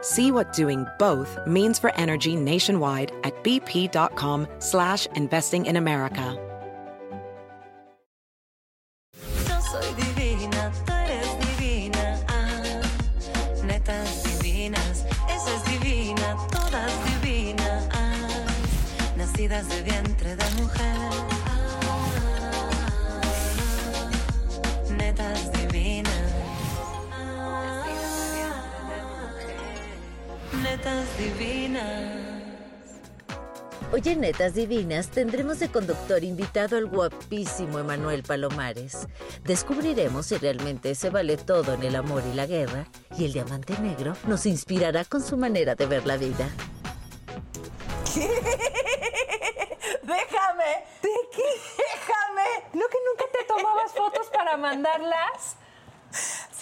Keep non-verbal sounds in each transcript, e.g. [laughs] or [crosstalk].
See what doing both means for energy nationwide at bp.com slash investing in America. Yo soy divina, tú eres divina. Ah, netas divinas, esa es divina, todas divinas. Ah, nacidas de netas divinas. Hoy en Netas Divinas tendremos de conductor invitado al guapísimo Emanuel Palomares. Descubriremos si realmente se vale todo en el amor y la guerra, y el diamante negro nos inspirará con su manera de ver la vida. Déjame. ¿De qué? [laughs] Déjame. ¿No que nunca te tomabas fotos para mandarlas?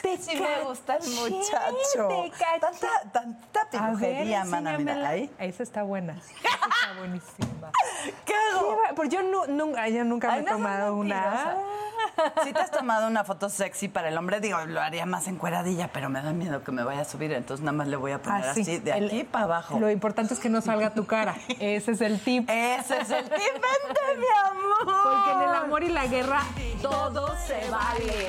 Sí, sí me gusta el muchacho. te caché. Tanta, tanta pirujería, mana, mira, ahí. Esa está buena. Esa [laughs] está buenísima. ¿Qué hago? Pues yo nunca, yo nunca Ay, me he no tomado una. Si te has tomado una foto sexy para el hombre, digo, lo haría más encueradilla, pero me da miedo que me vaya a subir, entonces nada más le voy a poner Así, así, de el- aquí para abajo. Lo importante es que no salga tu cara. Ese es el tip. Ese es el tip, vente, mi amor. Porque en el amor y la guerra todo se vale.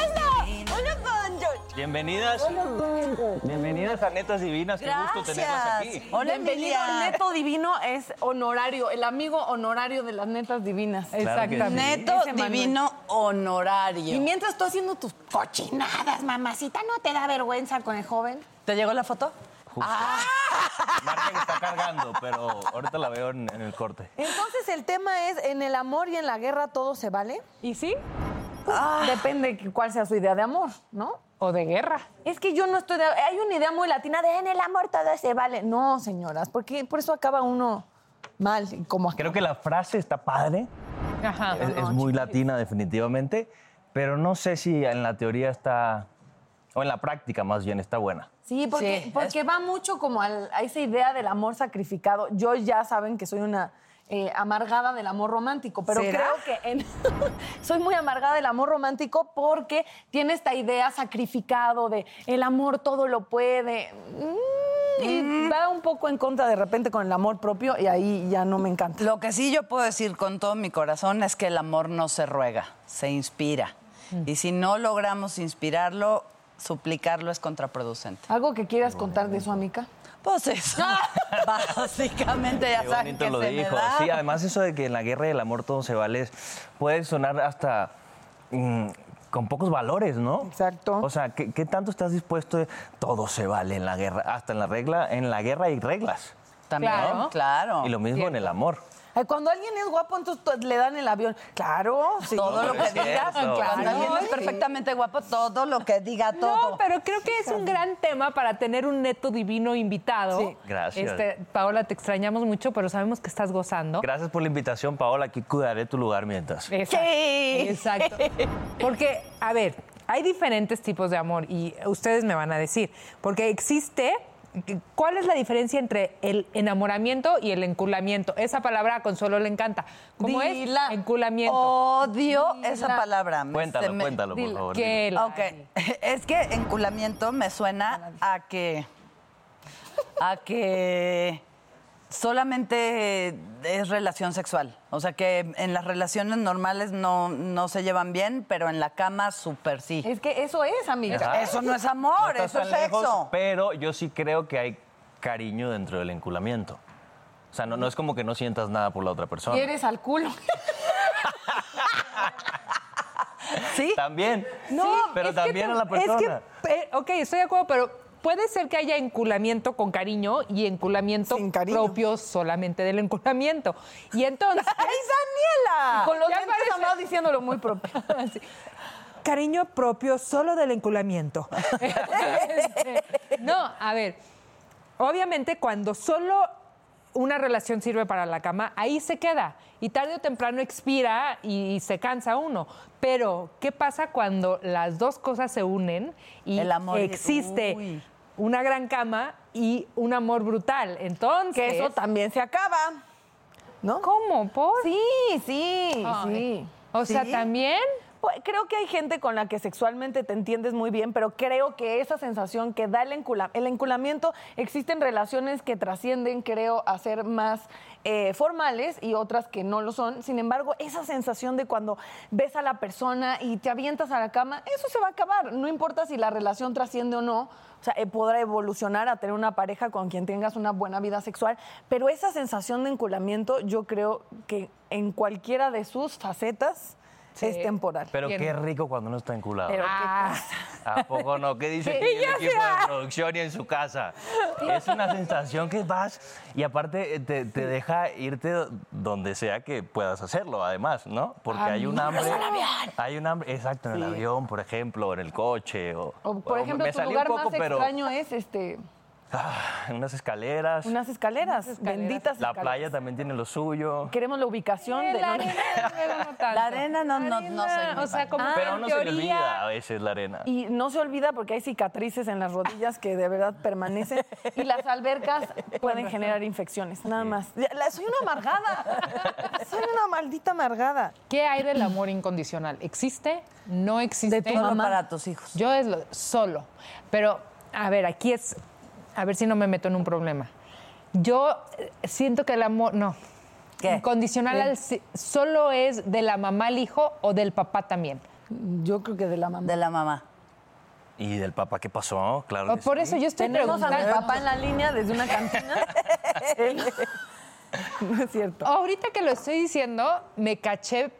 Bienvenidas. Bienvenidas a Netas Divinas. Qué gusto tenerlas aquí. Hola, Bienvenido Emilia. al Neto Divino, es honorario, el amigo honorario de las netas divinas. Claro que sí. Neto divino honorario. Y mientras tú haciendo tus cochinadas, mamacita, ¿no te da vergüenza con el joven? ¿Te llegó la foto? Margen está cargando, pero ahorita la veo en, en el corte. Entonces el tema es, en el amor y en la guerra todo se vale. ¿Y sí? Depende de cuál sea su idea de amor, ¿no? O de guerra. Es que yo no estoy de... Hay una idea muy latina de en el amor todo se vale. No, señoras, porque por eso acaba uno mal, y como Creo que la frase está padre. Ajá. Es, es muy latina, definitivamente. Pero no sé si en la teoría está. O en la práctica, más bien, está buena. Sí, porque, Sí, porque va mucho como al- a esa idea del amor sacrificado. Yo ya saben que soy una eh, amargada del amor romántico, pero ¿Será? creo que en- [laughs] soy muy amargada del amor romántico porque tiene esta idea sacrificado de el amor todo lo puede. Mm, y va un poco en contra de repente con el amor propio y ahí ya no me encanta. Lo que sí yo puedo decir con todo mi corazón es que el amor no se ruega, se inspira. Y si no logramos inspirarlo, suplicarlo es contraproducente. ¿Algo que quieras contar de eso, amiga? Pues eso. [laughs] Básicamente ya Qué saben bonito que lo se dijo. me da. Sí, además eso de que en la guerra y el amor todo se vale puede sonar hasta mm, con pocos valores, ¿no? Exacto. O sea, ¿qué, qué tanto estás dispuesto? de- todo se vale en la guerra, hasta en la regla, en la guerra hay reglas. También, Claro. claro. Y lo mismo en el amor. Ay, Cuando alguien es guapo, entonces to- le dan el avión. Claro, sí. Todo lo que es digas, cierto. cuando alguien es perfectamente guapo, todo lo que diga todo. No, pero creo que es un gran tema para tener un neto divino invitado. Sí. Gracias. Este, Paola, te extrañamos mucho, pero sabemos que estás gozando. Gracias por la invitación, Paola. Aquí cuidaré tu lugar mientras. Exacto. Sí. Exacto. Porque, a ver, hay diferentes tipos de amor y ustedes me van a decir, porque existe, ¿cuál es la diferencia entre el enamoramiento y el enculamiento? Esa palabra a Consuelo le encanta. ¿Cómo Dila. es? Enculamiento. Odio esa palabra. Me- Cuéntalo, me- cuéntalo, por Dila. favor. Que dilo. la- Ok, [laughs] es que enculamiento me suena a que. a que. Solamente eh, es relación sexual. O sea que en las relaciones normales no, no se llevan bien, pero en la cama súper sí. Es que eso es, amiga. Ajá. Eso no es amor, eso es lejos, sexo. pero yo sí creo que hay cariño dentro del enculamiento. O sea, no, no es como que no sientas nada por la otra persona. Quieres al culo. [laughs] ¿Sí? También. No, pero que también tam- a la persona. Es que, eh, ok, estoy de acuerdo, pero puede ser que haya enculamiento con cariño y enculamiento cariño. propio solamente del enculamiento. Y entonces... [laughs] ¡Ay, Daniela! Con los Ya dientes parece- diciéndolo muy propio. [laughs] Sí. Cariño propio solo del enculamiento. [laughs] No, a ver, obviamente cuando solo una relación sirve para la cama, ahí se queda. Y tarde o temprano expira y, se cansa uno. Pero, ¿qué pasa cuando las dos cosas se unen y El amor y- existe Uy. Una gran cama y un amor brutal? Entonces... Que eso también se acaba. ¿No? ¿Cómo? ¿Por? Sí, sí, Ay. sí. O sea, Sí. también... Pues, creo que hay gente con la que sexualmente te entiendes muy bien, pero creo que esa sensación que da el, encula- el enculamiento, existen relaciones que trascienden, creo, a ser más eh, formales y otras que no lo son. Sin embargo, esa sensación de cuando ves a la persona y te avientas a la cama, eso se va a acabar. No importa si la relación trasciende o no. O sea, eh, podrá evolucionar a tener una pareja con quien tengas una buena vida sexual, pero esa sensación de enculamiento, yo creo que en cualquiera de sus facetas es temporal. Pero Bien. qué rico cuando no está enculado. Pero qué Ah. ¿A poco no? ¿Qué dice [laughs] Que aquí el equipo sea. de producción y en su casa? Es una sensación que vas y aparte eh, te, te deja irte donde sea que puedas hacerlo, además, ¿no? Porque hay un hambre. Hay un hambre, exacto, en el avión, por ejemplo, o en el coche. O, O, por o ejemplo, me tu lugar poco, más pero, extraño es este, ah, unas escaleras. unas escaleras, escaleras. benditas La escaleras. playa también tiene lo suyo. Queremos la ubicación de... la no- arena, no tanto. La arena no- no- no soy O sea, como Pero no se le olvida a veces la arena. Y no se olvida porque hay cicatrices en las rodillas que de verdad permanecen. Y las albercas [laughs] pueden generar infecciones, nada más. Soy una amargada. [laughs] Soy una maldita amargada. ¿Qué hay del amor incondicional? ¿Existe? ¿No existe? De tu mamá. para tus hijos. Yo es lo- solo. Pero, a ver, aquí es. A ver si no me meto en un problema. Yo eh, siento que el amor. No. ¿Qué? Incondicional al solo es de la mamá al hijo o del papá también. Yo creo que de la mamá. De la mamá. ¿Y del papá qué pasó? Claro. O que por sí. eso yo estoy Tenemos a mi preguntando. papá en la línea desde una cantina. [laughs] [laughs] No es cierto. Ahorita que lo estoy diciendo, me caché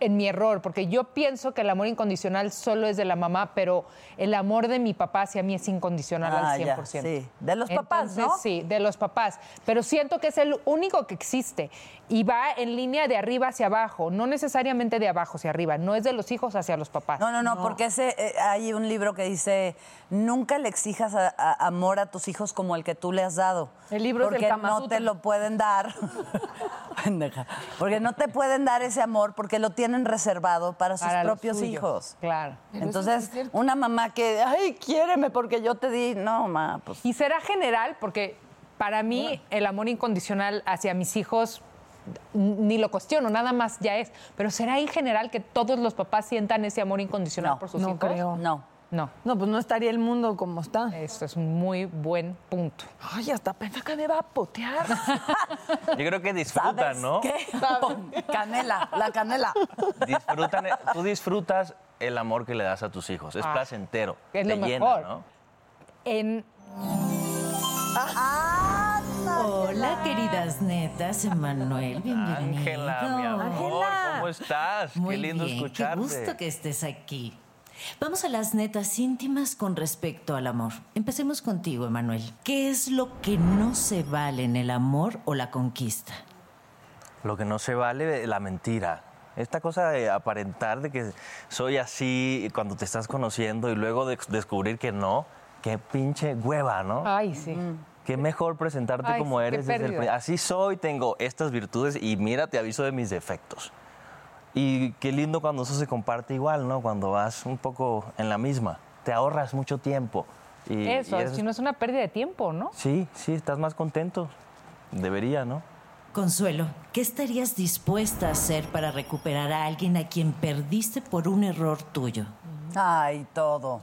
en mi error, porque yo pienso que el amor incondicional solo es de la mamá, pero el amor de mi papá hacia mí es incondicional Ah, al ya, 100%. sí. De los papás, Entonces, ¿no? Sí, de los papás. Pero siento que es el único que existe y va en línea de arriba hacia abajo, no necesariamente de abajo hacia arriba, no es de los hijos hacia los papás. No, no, no, porque ese, eh, hay un libro que dice, nunca le exijas a- a- amor a tus hijos como el que tú le has dado. El libro es del porque Kama no te lo pueden dar. [laughs] Pendeja. Porque no te pueden dar ese amor porque lo tienen reservado para sus Para propios suyos. hijos. Claro. Entonces, una mamá que, ay, quiéreme porque yo te di, no, ma, pues Y será general, porque para mí el amor incondicional hacia mis hijos ni lo cuestiono, nada más ya es. Pero será en general que todos los papás sientan ese amor incondicional No, por sus no hijos. creo. no. No, No, pues no estaría el mundo como está. esto es un muy buen punto. Ay, hasta pensé que me va a potear. [laughs] Yo creo que disfrutan, ¿Sabes ¿no? qué? Canela, la canela. Disfrutan, tú disfrutas el amor que le das a tus hijos. Es Ah, placentero. es te lo llena, mejor. ¿no? En Hola, queridas netas, Emanuel, bienvenido. Ángela, mi amor, ¿cómo estás? Muy qué lindo bien, escucharte. Qué gusto que estés aquí. Vamos a las netas íntimas con respecto al amor. Empecemos contigo, Emanuel. ¿Qué es lo que no se vale en el amor o la conquista? Lo que no se vale, la mentira. Esta cosa de aparentar de que soy así cuando te estás conociendo y luego de descubrir que no, qué pinche hueva, ¿no? Ay, sí. Qué mejor presentarte Ay, como eres desde el Así soy, tengo estas virtudes y mira, te aviso de mis defectos. Y qué lindo cuando eso se comparte igual, ¿no? Cuando vas un poco en la misma. Te ahorras mucho tiempo. Y, Eso, y eres- si no es una pérdida de tiempo, ¿no? Sí, sí, estás más contento. Debería, ¿no? Consuelo, ¿qué estarías dispuesta a hacer para recuperar a alguien a quien perdiste por un error tuyo? Ay, todo.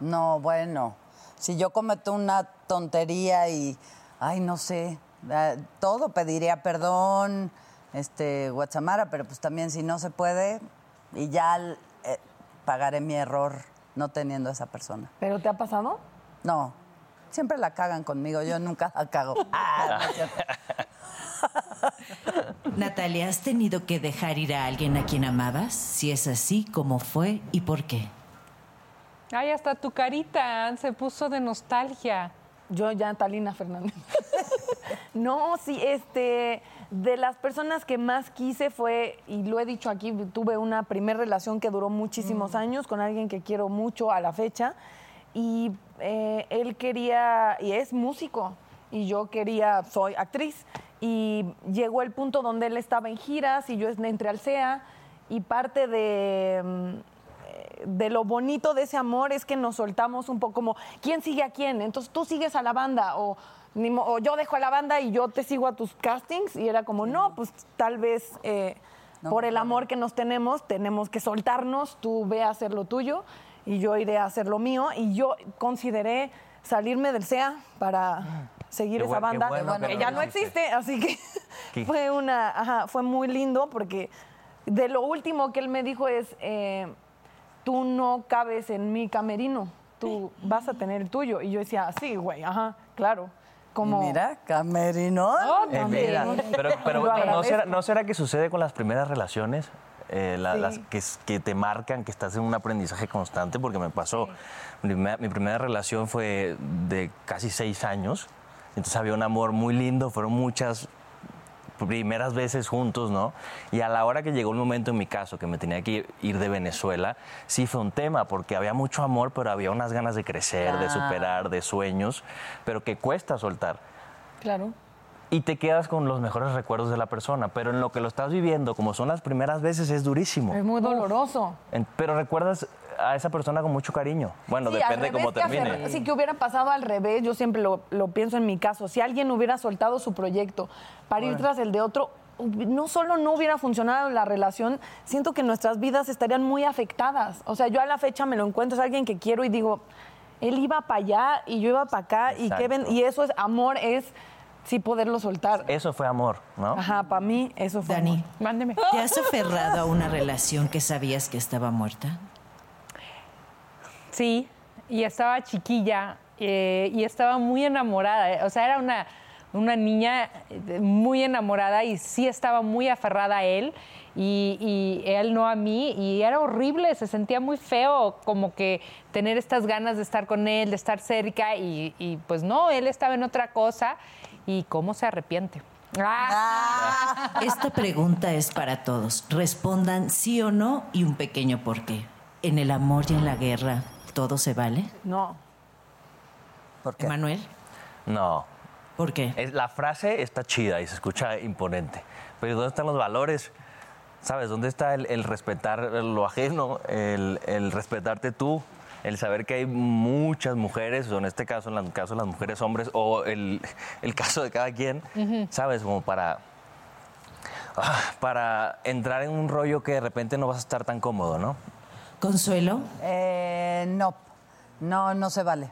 No, bueno. Si yo cometo una tontería y, ay, no sé, Eh, todo, pediría perdón, este, Guachamara, pero pues también si no se puede, y ya eh, pagaré mi error no teniendo a esa persona. ¿Pero te ha pasado? No, siempre la cagan conmigo, yo nunca la cago. [laughs] Ah, no. Natalia, ¿has tenido que dejar ir a alguien a quien amabas? Si es así, ¿cómo fue y por qué? Ay, hasta tu carita se puso de nostalgia. Yo ya, Talina Fernández. [laughs] no, sí, este, de las personas que más quise fue, y lo he dicho aquí, tuve una primera relación que duró muchísimos años con alguien que quiero mucho a la fecha, y eh, él quería, y es músico, y yo quería, soy actriz, y llegó el punto donde él estaba en giras y yo entré al CEA, y parte de... mm, de lo bonito de ese amor es que nos soltamos un poco como, ¿quién sigue a quién? Entonces tú sigues a la banda o, ni mo- o yo dejo a la banda y yo te sigo a tus castings y era como, no, pues tal vez eh, No, por el amor que nos tenemos tenemos que soltarnos, tú ve a hacer lo tuyo y yo iré a hacer lo mío y yo consideré salirme del SEA para seguir Qué esa qué banda bueno que que ya no existe, así que [laughs] Sí. fue una, ajá, fue muy lindo porque de lo último que él me dijo es, eh, tú no cabes en mi camerino, tú vas a tener el tuyo. Y yo decía, sí, güey, ajá, claro. Como, mira, Camerino. Oh, Eh, mira, pero, [laughs] pero ¿no, será, no será que sucede con las primeras relaciones? Eh, la- Sí. las que, te marcan que estás en un aprendizaje constante, porque me pasó. Mi, mi primera relación fue de casi seis años, entonces había un amor muy lindo, fueron muchas primeras veces juntos, ¿no? Y a la hora que llegó el momento en mi caso, que me tenía que ir de Venezuela, sí fue un tema, porque había mucho amor, pero había unas ganas de crecer, de Claro. superar, de sueños, pero que cuesta soltar Claro. y te quedas con los mejores recuerdos de la persona, pero en lo que lo estás viviendo, como son las primeras veces, es durísimo. Es muy doloroso. Pero recuerdas a esa persona con mucho cariño. Bueno, Sí, depende de cómo que hacer- termine. Sí, que hubiera pasado al revés, yo siempre lo, lo pienso en mi caso. Si alguien hubiera soltado su proyecto para ir tras el de otro, no solo no hubiera funcionado la relación, siento que nuestras vidas estarían muy afectadas. O sea, yo a la fecha me lo encuentro, es alguien que quiero y digo, él iba para allá y yo iba para acá y. Kevin, y eso es amor, es sí poderlo soltar. Eso fue amor, ¿no? Ajá, para mí eso fue Dani, amor. Mándeme. ¿te has aferrado a una relación que sabías que estaba muerta? Sí, y estaba chiquilla eh, y estaba muy enamorada. eh, O sea, era una, una niña eh, muy enamorada y sí estaba muy aferrada a él y, él no a mí y era horrible, se sentía muy feo como que tener estas ganas de estar con él, de estar cerca y, y, pues no, él estaba en otra cosa y cómo se arrepiente. Ah. Esta pregunta es para todos. Respondan sí o no y un pequeño por qué. En el amor y en la guerra, ¿todo se vale? No. ¿Por qué? Emanuel, No. ¿por qué? Es- la frase está chida y se escucha imponente. Pero ¿dónde están los valores? ¿Sabes? ¿Dónde está el, el respetar lo ajeno? El, el respetarte tú. El saber que hay muchas mujeres, o en este caso, en el caso de las mujeres hombres, o el, el caso de cada quien, ¿sabes? Como para, ah, para entrar en un rollo que de repente no vas a estar tan cómodo, ¿no? Consuelo, Eh, no, no, no se vale.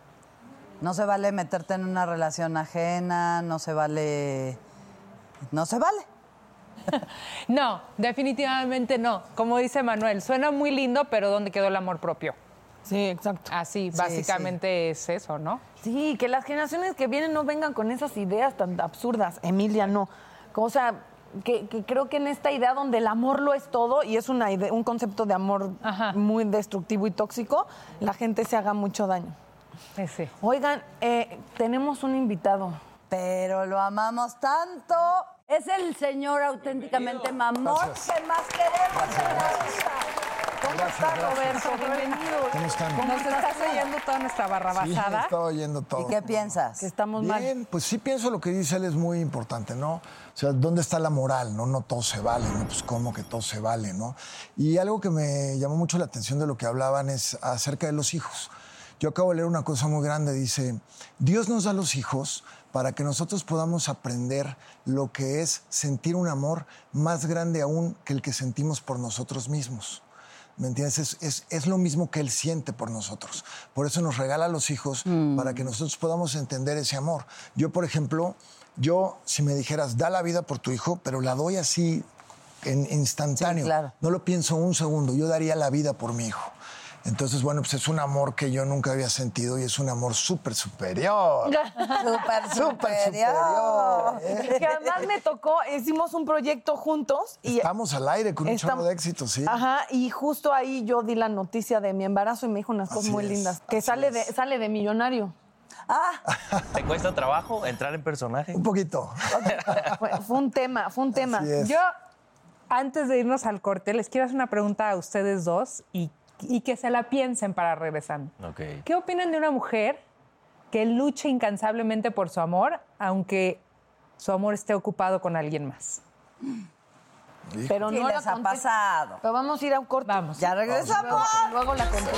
No se vale meterte en una relación ajena, no se vale... No se vale. [laughs] No, definitivamente no. Como dice Manuel, suena muy lindo, pero ¿dónde quedó el amor propio? Sí, exacto. Así, Sí, básicamente es eso, ¿no? Sí, que las generaciones que vienen no vengan con esas ideas tan absurdas. Emilia, no. O sea, que, que creo que en esta idea donde el amor lo es todo y es una ide- un concepto de amor Ajá. muy destructivo y tóxico, la gente se haga mucho daño. Ese. Oigan, eh, tenemos un invitado. Pero lo amamos tanto. Es el señor auténticamente mamón que más queremos en la vida. ¿Cómo está, Roberto? Bienvenido. ¿Cómo están? Nos estás oyendo toda nuestra Sí, barrabasada. estaba oyendo todo. ¿Y qué piensas? Que estamos mal. Bien, pues sí pienso lo que dice él es muy importante, ¿no? O sea, ¿dónde está la moral? No, no todo se vale, ¿no? Pues cómo que todo se vale, ¿no? Y algo que me llamó mucho la atención de lo que hablaban es acerca de los hijos. Yo acabo de leer una cosa muy grande, dice, Dios nos da los hijos para que nosotros podamos aprender lo que es sentir un amor más grande aún que el que sentimos por nosotros mismos. ¿Me entiendes? Es, es- es lo mismo que Él siente por nosotros. Por eso nos regala a los hijos, para que nosotros podamos entender ese amor. Yo, por ejemplo, Yo, si me dijeras, da la vida por tu hijo, pero la doy así, en instantáneo. Sí, claro. No lo pienso un segundo. Yo daría la vida por mi hijo. Entonces, bueno, pues es un amor que yo nunca había sentido y es un amor súper superior. [laughs] Súper Súper superior. superior. Que además me tocó, hicimos un proyecto juntos y Estamos al aire con un chorro de éxito, sí. Ajá, y justo ahí yo di la noticia de mi embarazo y me dijo unas cosas Así muy es, lindas. Que sale de, sale de millonario. [laughs] ¿Te cuesta trabajo entrar en personaje? Un poquito. Fue, fue un tema, fue un tema. Así es. Yo, antes de irnos al corte, les quiero hacer una pregunta a ustedes dos y, y que se la piensen para regresar. ¿Qué opinan de una mujer que lucha incansablemente por su amor, aunque su amor esté ocupado con alguien más? Pero ¿Qué no les la ha pasado? Pero vamos a ir a un corte. Vamos. Ya regresamos. Luego la conté.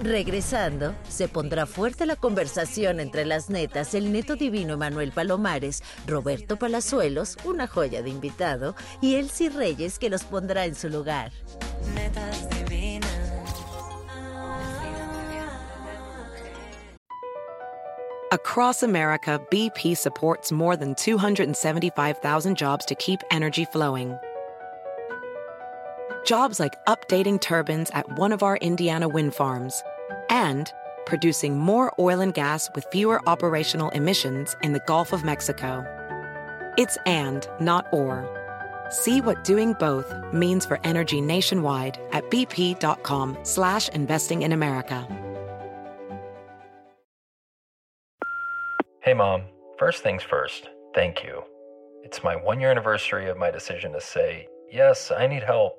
Regresando, se pondrá fuerte la conversación entre las netas, el neto divino Emanuel Palomares, Roberto Palazuelos, una joya de invitado, y Elsie Reyes, que los pondrá en su lugar. Netas divinas. Across America, BP supports more than 275,000 jobs to keep energy flowing. Jobs like updating turbines at one of our Indiana wind farms and producing more oil and gas with fewer operational emissions in the Gulf of Mexico. It's and, not or. See what doing both means for energy nationwide at bp.com slash investing in America. Hey, Mom. First things first, thank you. It's my one year anniversary of my decision to say, yes, I need help,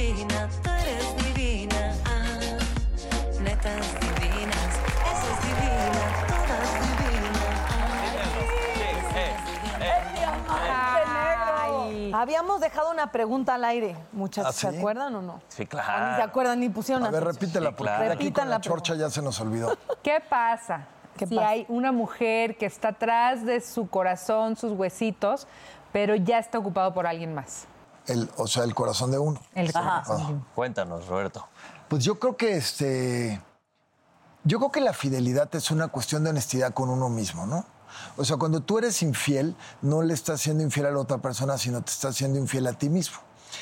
Habíamos dejado una pregunta al aire, muchachos. ¿Ah, ¿Se acuerdan o no? Sí, O claro. ni se acuerdan ni pusieron A ver, repítela, Sí, porque claro. aquí con la la chorcha ya se nos olvidó. [laughs] ¿Qué pasa ¿Qué si pasa? hay una mujer que está atrás de su corazón, sus huesitos, pero ya está ocupado por alguien más? El, o sea, el corazón de uno. El corazón. Ah. Cuéntanos, Roberto. Pues yo creo que este. Yo creo que la fidelidad es una cuestión de honestidad con uno mismo, ¿no? O sea, cuando tú eres infiel, no le estás siendo infiel a la otra persona, sino te estás siendo infiel a ti mismo.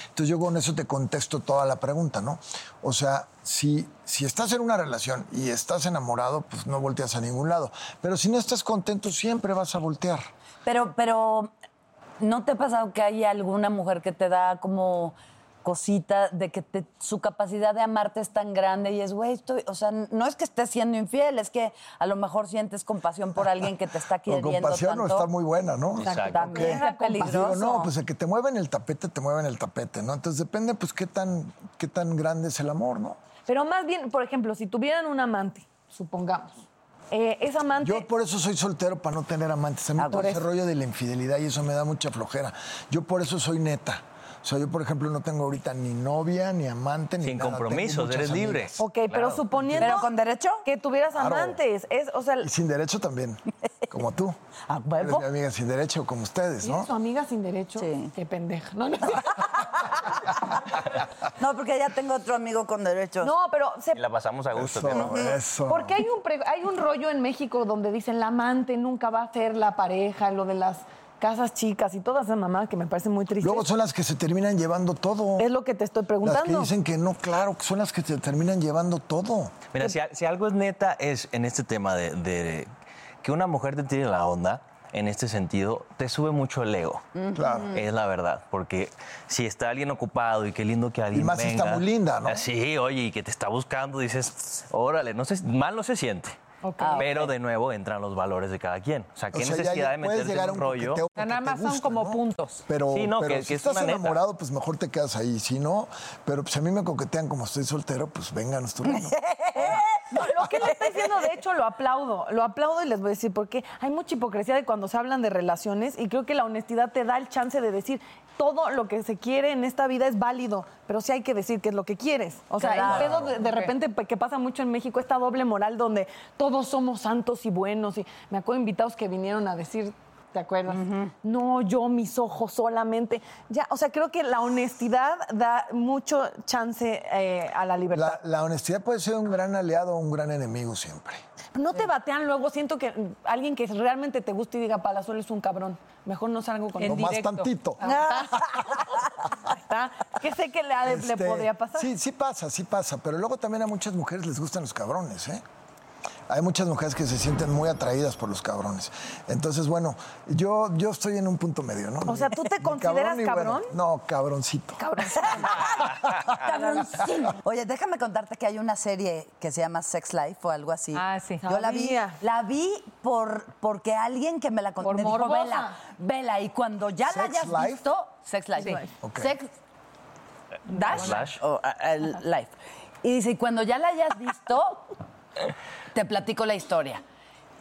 Entonces yo con eso te contesto toda la pregunta, ¿no? O sea, si, si estás en una relación y estás enamorado, pues no volteas a ningún lado. Pero si no estás contento, siempre vas a voltear. Pero, pero, ¿no te ha pasado que hay alguna mujer que te da como cosita de que te- su capacidad de amarte es tan grande y es, güey, estoy, o sea, no es que estés siendo infiel, es que a lo mejor sientes compasión por alguien que te está [laughs] queriendo compasión no tanto. está muy buena, ¿no? Exacto. También peligroso. Digo, no, pues el que te mueve en el tapete, te mueve en el tapete, ¿no? Entonces depende, pues, qué tan, qué tan grande es el amor, ¿no? Pero más bien, por ejemplo, si tuvieran un amante, supongamos, eh, esa amante... Yo por eso soy soltero, para no tener amantes. A mí Ah, todo ese rollo de la infidelidad y eso me da mucha flojera. Yo por eso soy neta. O sea, yo, por ejemplo, no tengo ahorita ni novia, ni amante, ni Sin nada. compromisos, eres libre. amigas. Ok, pero suponiendo... ¿Pero con derecho? Que tuvieras Claro. amantes. Es, o sea, Y sin derecho también, [laughs] como tú. ¿A Eres huevo? mi amiga sin derecho, como ustedes, ¿tienes ¿no? su amiga sin derecho? Sí. Qué pendeja. No, no, [laughs] No, porque ya tengo otro amigo con derechos. No, pero... se- Y la pasamos a gusto. Eso, ¿qué no? eso. Porque hay un, pre- hay un rollo en México donde dicen la amante nunca va a ser la pareja, lo de las casas chicas y todas esas mamadas que me parecen muy tristes. Luego son las que se terminan llevando todo. Es lo que te estoy Las que preguntando. dicen que no, claro, que son las que se terminan llevando todo. Mira, si, si algo es neta es en este tema de, de que una mujer te tire la onda, en este sentido, te sube mucho el ego. Claro. Es la verdad, porque si está alguien ocupado y qué lindo que alguien más si está muy linda, ¿no? Sí, oye, y que te está buscando, dices, órale, no se, mal no se siente. Ok. Pero de nuevo entran los valores de cada quien. O sea, qué O sea, ya- necesidad ya de meterse en un un rollo. O sea, nada más son como ¿no? puntos. Pero, Sí, no, pero que- si que es estás una neta. enamorado, pues mejor te quedas ahí. Si no, pero pues a mí me coquetean como estoy soltero, pues vengan, estupendo. [laughs] No, lo que le está diciendo, de hecho, lo aplaudo. Lo aplaudo y les voy a decir porque hay mucha hipocresía de cuando se hablan de relaciones y creo que la honestidad te da el chance de decir, todo lo que se quiere en esta vida es válido, pero sí hay que decir qué es lo que quieres. O sea, Claro. el pedo de, repente pues, que pasa mucho en México, esta doble moral donde todos somos santos y buenos. Y me acuerdo de invitados que vinieron a decir, ¿te acuerdas? No, yo, mis ojos solamente. Ya, o sea, creo que la honestidad da mucho chance eh, a la libertad. La, la honestidad puede ser un gran aliado o un gran enemigo siempre. No te batean luego, siento que alguien que realmente te guste y diga Palazuelo es un cabrón. Mejor no salgo con Lo más tantito. [laughs] Está. ¿Qué sé que le, de- le Este, podría pasar? Sí, sí pasa, sí pasa. Pero luego también a muchas mujeres les gustan los cabrones, ¿eh? Hay muchas mujeres que se sienten muy atraídas por los cabrones. Entonces, bueno, yo, yo estoy en un punto medio, ¿no? O sea, ¿tú te [laughs] Ni consideras bueno. cabrón? No, cabroncito. Cabroncín. [laughs] Oye, déjame contarte que hay una serie que se llama Sex Life o algo así. Ah, sí. Yo la vi, la vi por porque alguien que me la contó me dijo, vela, vela, y cuando ya la ¿Sex hayas Life? visto, Sex Life. Sí. Sex Dash, o, el Life. Y dice, y cuando ya la hayas visto, te platico la historia.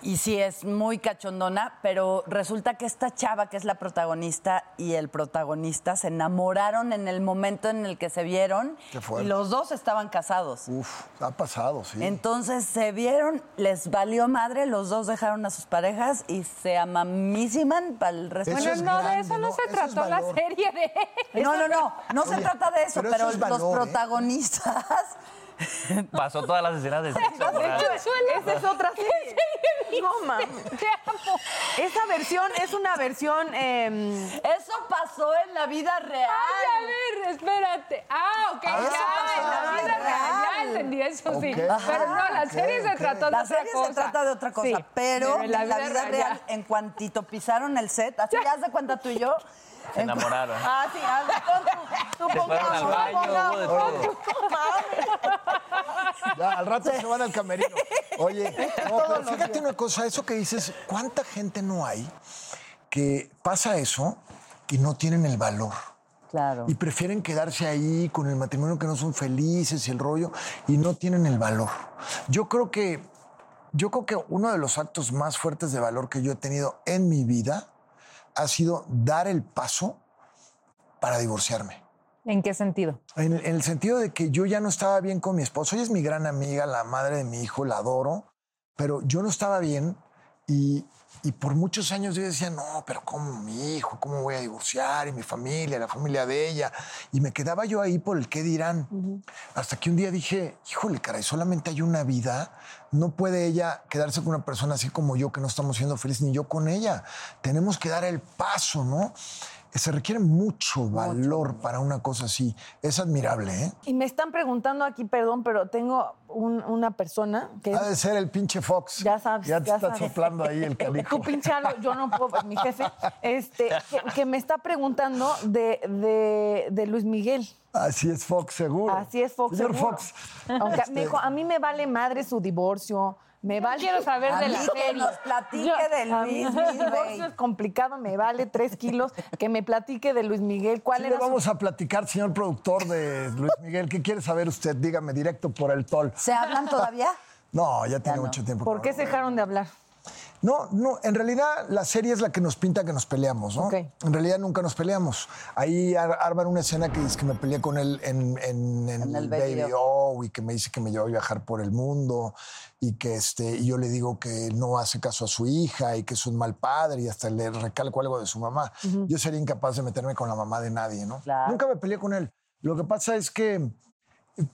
Y sí, es muy cachondona, pero resulta que esta chava, que es la protagonista, y el protagonista se enamoraron en el momento en el que se vieron. Qué fuerte. Y los dos estaban casados. Uf, ha pasado, sí. Entonces se vieron, les valió madre, los dos dejaron a sus parejas y se amamísiman para el resto. Eso Bueno, es no, de eso no, ¿no? se trató la serie de... No, no, no, no se Oye, trata de eso, pero pero, eso es los ¿eh? [laughs] Pasó todas las escenas de sexo. Esa es otra [laughs] serie. No, mames. Esa versión es una versión. em, Eso pasó en la vida real. Ay, a ver, espérate. Ah, ok, Ah, eso ya, pasó en la vida real. Ya entendí eso, sí. Ok. Pero no, la Ok, serie se ok. trató de La otra serie cosa. se trata de otra cosa, Sí, pero en la, vida, real, real. en cuantito pisaron el set, así [laughs] haz de cuenta tú y yo. Se enamoraron. [laughs] Ah, sí, cuenta. Tú Se fueron al baño. Ya, al rato se van al camerino. Oye, no, pero fíjate una cosa, eso que dices, ¿cuánta gente no hay que pasa eso y no tienen el valor? Claro. Y prefieren quedarse ahí con el matrimonio que no son felices y el rollo y no tienen el valor. Yo creo que yo creo que uno de los actos más fuertes de valor que yo he tenido en mi vida ha sido dar el paso para divorciarme. ¿En qué sentido? En, en el sentido de que yo ya no estaba bien con mi esposo. Ella es mi gran amiga, la madre de mi hijo, la adoro, pero yo no estaba bien y, y por muchos años yo decía, no, pero ¿cómo mi hijo? ¿Cómo voy a divorciar? Y mi familia, la familia de ella. Y me quedaba yo ahí por el qué dirán. Hasta que un día dije, híjole, caray, solamente hay una vida. No puede ella quedarse con una persona así como yo, que no estamos siendo felices, ni yo con ella. Tenemos que dar el paso, ¿no? Se requiere mucho valor para una cosa así. Es admirable, ¿eh? Y me están preguntando aquí, perdón, pero tengo un- una persona que Ha de ser el pinche Fox. Ya sabes, Ya te ya está sabes. soplando ahí el [laughs] canijo. Tú pinchalo, yo no puedo, mi jefe, este, que, que me está preguntando de, de, de Luis Miguel. Así es Fox, seguro. Así es Fox. Señor seguro. Fox. Aunque este, me dijo, a mí me vale madre su divorcio. Me vale. quiero saber A de mí la que serie. nos platique Yo- de Luis el Miguel. [laughs] divorcio es complicado, me vale tres kilos. Que me platique de Luis Miguel. ¿Cuál sí era le su- vamos a platicar, señor productor de Luis Miguel. ¿Qué quiere saber usted? Dígame directo por el tol. ¿Se hablan todavía? No, ya tiene no. mucho tiempo. ¿Por qué se dejaron de hablar? No, no, en realidad la serie es la que nos pinta que nos peleamos, ¿no? Ok. En realidad nunca nos peleamos. Ahí ar- arman una escena que dice que me peleé con él en, en- en En el Baby. O y que me dice que me lleva a viajar por el mundo y que este, y yo le digo que no hace caso a su hija y que es un mal padre y hasta le recalco algo de su mamá. Yo sería incapaz de meterme con la mamá de nadie, ¿no? Claro. Nunca me peleé con él. Lo que pasa es que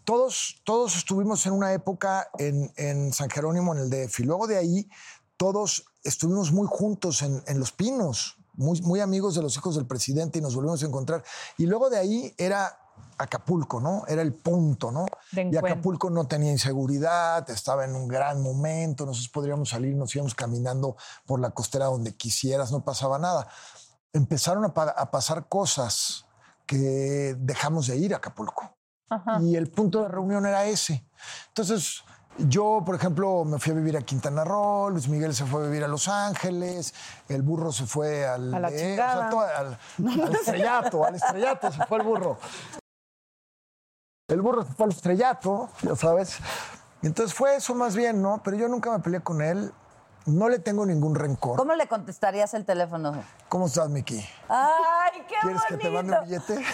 todos, todos estuvimos en una época en, en San Jerónimo, en el DF. Y luego de ahí, todos estuvimos muy juntos en, en Los Pinos, muy, muy amigos de los hijos del presidente y nos volvimos a encontrar. Y luego de ahí era Acapulco, ¿no? Era el punto, ¿no? Y. Acapulco no tenía inseguridad, estaba en un gran momento, nosotros podríamos salir, nos íbamos caminando por la costera donde quisieras, no pasaba nada. Empezaron a, pa- a pasar cosas que dejamos de ir a Acapulco. Y el punto de reunión era ese. Entonces, yo, por ejemplo, me fui a vivir a Quintana Roo, Luis Miguel se fue a vivir a Los Ángeles, el burro se fue al, A la de- chingada. todo al, [laughs] al estrellato, al estrellato se fue el burro. El burro se fue al estrellato, ya sabes. Entonces fue eso más bien, ¿no? Pero yo nunca me peleé con él. No le tengo ningún rencor. ¿Cómo le contestarías el teléfono? ¿Cómo estás, Miki? ¡Ay, qué ¿Quieres que te mande un billete?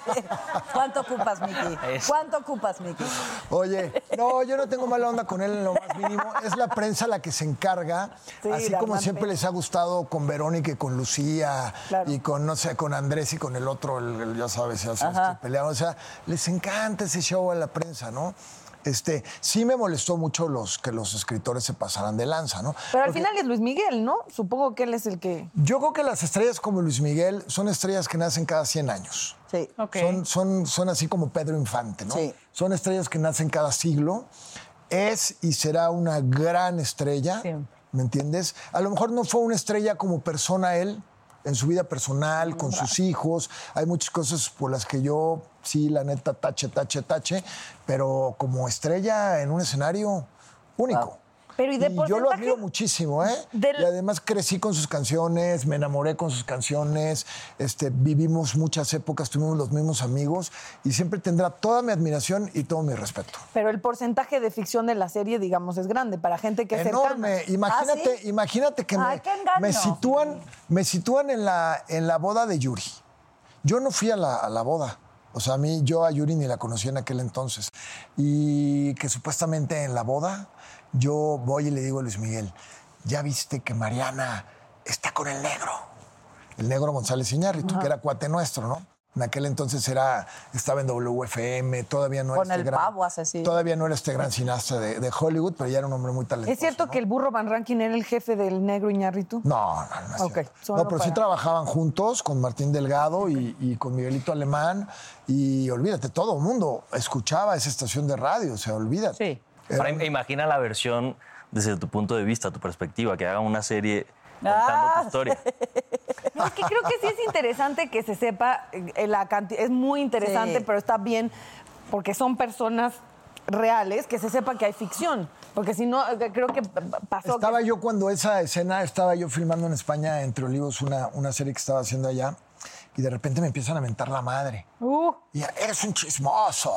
[laughs] ¿Cuánto ocupas, Miki? ¿Cuánto ocupas, Miki? Oye, no, yo no tengo mala onda con él en lo más mínimo. Es la prensa la que se encarga, Sí, así como siempre les ha gustado con Verónica y con Lucía Claro. y con, no sé, con Andrés y con el otro, el, el- ya sabes, ya sabes que peleaban. O sea, les encanta ese show a la prensa, ¿no? Este, sí me molestó mucho los, que los escritores se pasaran de lanza, ¿no? Pero al Porque- final es Luis Miguel, ¿no? Supongo que él es el que. Yo creo que las estrellas como Luis Miguel son estrellas que nacen cada 100 años. Sí. Ok. Son, son, son así como Pedro Infante, ¿no? Sí. Son estrellas que nacen cada siglo. Es y será una gran estrella, Siempre. ¿me entiendes? A lo mejor no fue una estrella como persona él, en su vida personal, con sus hijos. Hay muchas cosas por las que yo, sí, la neta, tache, tache, tache, pero como estrella en un escenario único. Pero, ¿y de yo lo admiro muchísimo, ¿eh? Del- Y además crecí con sus canciones, me enamoré con sus canciones, este, vivimos muchas épocas, tuvimos los mismos amigos y siempre tendrá toda mi admiración y todo mi respeto. Pero el porcentaje de ficción de la serie, digamos, es grande para gente que es Enorme. cercana. Imagínate, ¿Ah, sí? imagínate que Ay, me sitúan, me sitúan en la, en la boda de Yuri. Yo no fui a la, a la boda. O sea, a mí, yo a Yuri ni la conocí en aquel entonces. Y que supuestamente en la boda, yo voy y le digo a Luis Miguel, ya viste que Mariana está con el negro. El negro González Iñárritu, que era cuate nuestro, ¿no? En aquel entonces era, estaba en WFM, todavía no Con era el este gran, pavo asesino. Todavía no era este gran cineasta de, de Hollywood, pero ya era un hombre muy talentoso. ¿Es cierto ¿no? que el burro Van Rankin era el jefe del negro Iñárritu? No, no, no. es Ok, cierto. solo no, pero sí trabajaban juntos con Martín Delgado y, y con Miguelito Alemán. Y olvídate, todo el mundo escuchaba esa estación de radio, o sea, olvídate. Sí. Era- Ahora, imagina la versión desde tu punto de vista, tu perspectiva, que hagan una serie contando Ah, tu historia. No, es que creo que sí es interesante que se sepa eh, la cantidad. Es muy interesante, Sí. pero está bien porque son personas reales que se sepa que hay ficción. Porque si no, eh, creo que pasó. Estaba que- yo cuando esa escena, estaba yo filmando en España, Entre Olivos, una, una serie que estaba haciendo allá, y de repente me empiezan a mentar la madre. Uh, Y eres un chismoso,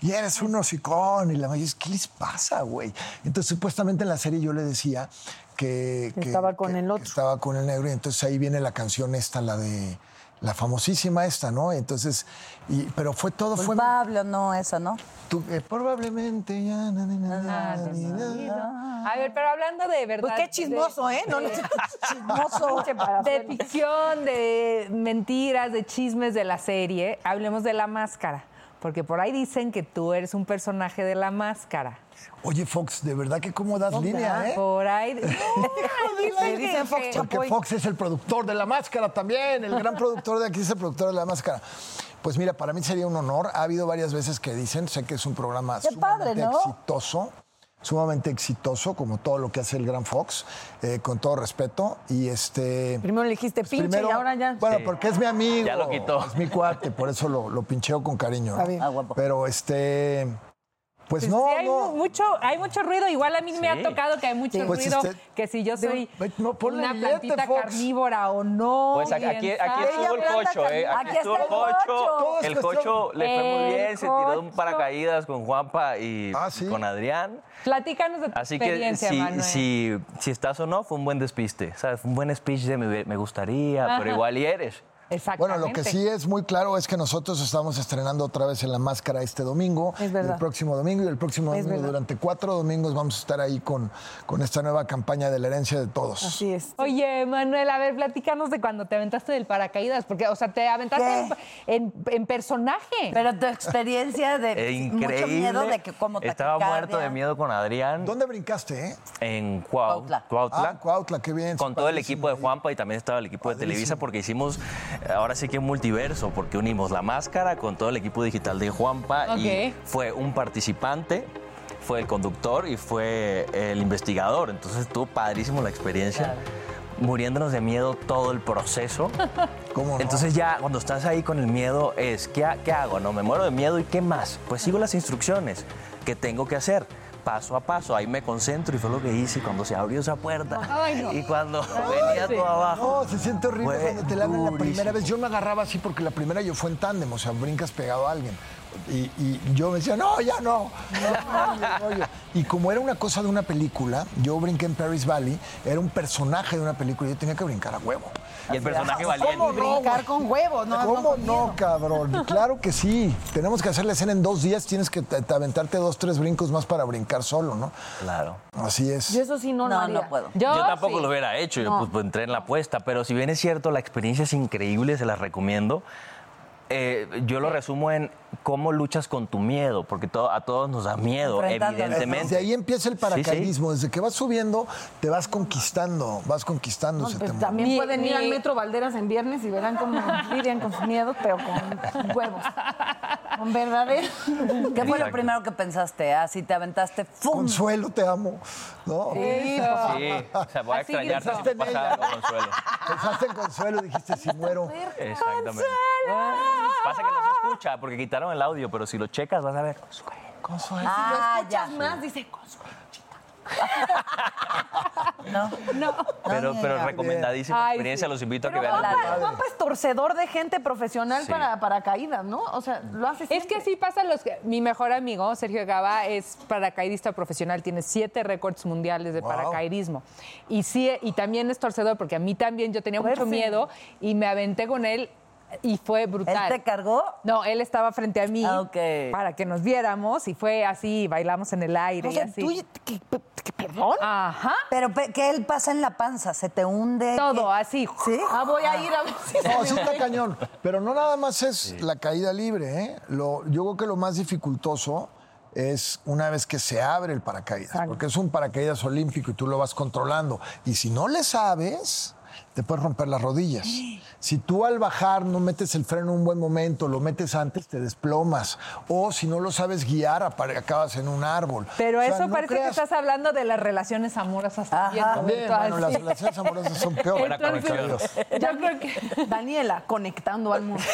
y eres un hocicón. Y la madre dice, ¿qué les pasa, güey? Entonces, supuestamente en la serie yo le decía que... Que estaba con el otro. que estaba con el negro, y entonces ahí viene la canción esta, la de... La famosísima esta, ¿no? Entonces, y, pero fue todo, fue... Culpable o no, esa, ¿no? tú- eh, probablemente ya... na, na, na, na, na, na. A ver, pero hablando de verdad. pues qué chismoso, ¿eh? No, no, [laughs] chismoso. [laughs] De, de ficción, de mentiras, de chismes de la serie, hablemos de la máscara. Porque por ahí dicen que tú eres un personaje de la máscara. Oye, Fox, de verdad que cómo das línea, ¿eh? Por ahí. [laughs] [laughs] Dicen Fox Porque Chapoy. Fox es el productor de La Máscara también, el gran productor de aquí es el productor de La Máscara. Pues mira, para mí sería un honor. Ha habido varias veces que dicen, sé que es un programa Qué padre, ¿no? exitoso, sumamente exitoso, como todo lo que hace el gran Fox, eh, con todo respeto. Y este... Primero le dijiste pues pinche primero- y ahora ya. Bueno, porque es mi amigo. Ya lo quitó. Es mi cuate, por eso lo, lo pincheo con cariño. ¿no? Está bien. Ah, guapo. Pero este... Pues Sí, no, hay no. mu- mucho, hay mucho ruido. Igual a mí me ha Sí. tocado que hay mucho Pues ruido. usted- Que si yo soy Ve- no, ponle una plantita Fox. carnívora o no. Pues aquí, aquí, aquí estuvo el cocho, ¿eh? Aquí, Aquí estuvo el cocho. El cocho le fue muy bien, se tiró de un paracaídas con Juanpa y Ah, ¿sí? con Adrián. Platícanos de tu Así que experiencia, si, Manuel. si, si estás o no, fue un buen despiste. ¿Sabes? Fue un buen speech de me, me gustaría, pero Ajá. igual y eres. Bueno, lo que sí es muy claro es que nosotros estamos estrenando otra vez en La Máscara este domingo, Es verdad. el próximo domingo y el próximo Es domingo. verdad. Durante cuatro domingos vamos a estar ahí con, con esta nueva campaña de la herencia de todos. Así es. Oye, Manuel, a ver, platícanos de cuando te aventaste del paracaídas, porque, o sea, te aventaste en, en- en personaje. Pero tu experiencia de increíble. [laughs] mucho miedo de que como Estaba taquicardia. muerto de miedo con Adrián ¿Dónde brincaste, eh? en Cuau- Cuautla. Cuautla. Ah, Cuautla, qué bien. con todo el equipo de. Juanpa y también estaba el equipo de. Televisa porque hicimos ahora sí que multiverso porque unimos la máscara con todo el equipo digital de Juanpa y Ok. fue un participante fue el conductor y fue el investigador entonces estuvo padrísimo la experiencia muriéndonos de miedo todo el proceso [laughs] ¿Cómo no? entonces ya cuando estás ahí con el miedo es ¿qué, qué hago? No me muero de miedo y qué más pues sigo las instrucciones que tengo que hacer paso a paso, ahí me concentro y fue lo que hice y cuando se abrió esa puerta Ay, no. y cuando venía todo abajo. No, se siente horrible Fue cuando te la abren la primera vez. Yo me agarraba así porque la primera yo fue en tándem, o sea, brincas pegado a alguien. Y, y yo me decía, no, ya no. no, no, no. Y como era una cosa de una película, yo brinqué en Paris Valley, era un personaje de una película, yo tenía que brincar a huevo. Y el personaje valía ¿Cómo no, Brincar con huevos, ¿no? ¿Cómo no, cabrón? [laughs] Claro que sí. Tenemos que hacer la escena en dos días, tienes que te- te aventarte dos, tres brincos más para brincar solo, ¿no? Claro. Así es. Yo eso sí no, lo No, haría. no puedo. Yo, tampoco sí. lo hubiera hecho, yo No. pues, pues, entré en la apuesta, pero si bien es cierto, la experiencia es increíble, se las recomiendo. Eh, yo lo resumo en cómo luchas con tu miedo, porque todo- a todos nos da miedo, evidentemente. Desde ahí empieza el Sí, sí. paracaidismo. Desde que vas subiendo, te vas conquistando, vas conquistando No, ese pues, temor. también Mi- pueden ir al Metro Valderas en viernes y verán cómo lidian con sus miedos, pero con huevos. Con verdadero. ¿Qué fue lo primero que pensaste? Así te aventaste, ¡fum! Consuelo, te amo. ¿No? Sí, o sea, voy a Así extrañarte si me pasa algo, Consuelo. Pensaste en Consuelo, dijiste, si muero. Exactamente. Pasa que no se escucha porque quitaron el audio, pero si lo checas vas a ver. Consuelo. Consuelo. Ah, ya. más, dice Consuelo. [laughs] No. No. Pero, pero recomendadísima Ay, experiencia, sí. los invito a que vean. Juanpa, Juanpa es torcedor de gente profesional Sí. para, para caídas, ¿no? O sea, lo hace Es siempre. que así pasa los que- mi mejor amigo Sergio Gaba es paracaidista profesional, tiene siete récords mundiales de Wow. paracaidismo y sí y también es torcedor porque a mí también yo tenía mucho miedo y me aventé con él y fue brutal. ¿Él te cargó? No, él estaba frente a mí Ah, ok. para que nos viéramos y fue así, bailamos en el aire O y sea, así. tú, ¿qué, qué- perdón? Ajá. Pero pe- que él pasa en la panza, se te hunde. Todo ¿qué? así. ¿Sí? Ah, voy a ir a ver si se No, sí está cañón. Pero no nada más es la caída libre, ¿eh? Lo, yo creo que lo más dificultoso es una vez que se abre el paracaídas, porque es un paracaídas olímpico y tú lo vas controlando. Y si no le sabes, te puedes romper las rodillas. Si tú al bajar no metes el freno en un buen momento, lo metes antes, te desplomas. O si no lo sabes guiar, acabas en un árbol. Pero O sea, eso no parece que estás hablando de las relaciones amorosas también. También, Roberto, bueno, las relaciones amorosas son peores. Entonces. Yo creo que Daniela, conectando al mundo. [laughs]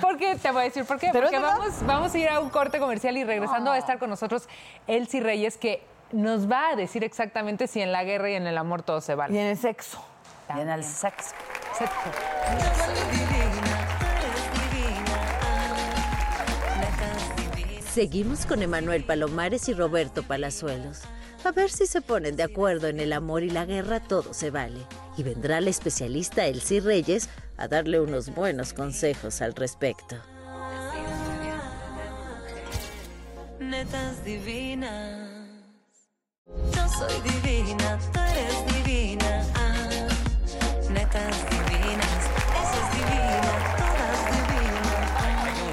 Porque te voy a decir por qué. Pero Porque vamos, vamos a ir a un corte comercial y regresando va a estar con nosotros Elsie Reyes, que nos va a decir exactamente si en la guerra y en el amor todo se Y vale. en el sexo. Y en el sexo. Sexo. Seguimos con Emanuel Palomares y Roberto Palazuelos. A ver si se ponen de acuerdo en el amor y la guerra, todo se vale. Y vendrá la especialista Elsie Reyes a darle unos buenos consejos al respecto. Netas divinas. Yo soy divina, tú eres divina. Ah, netas divinas. Esa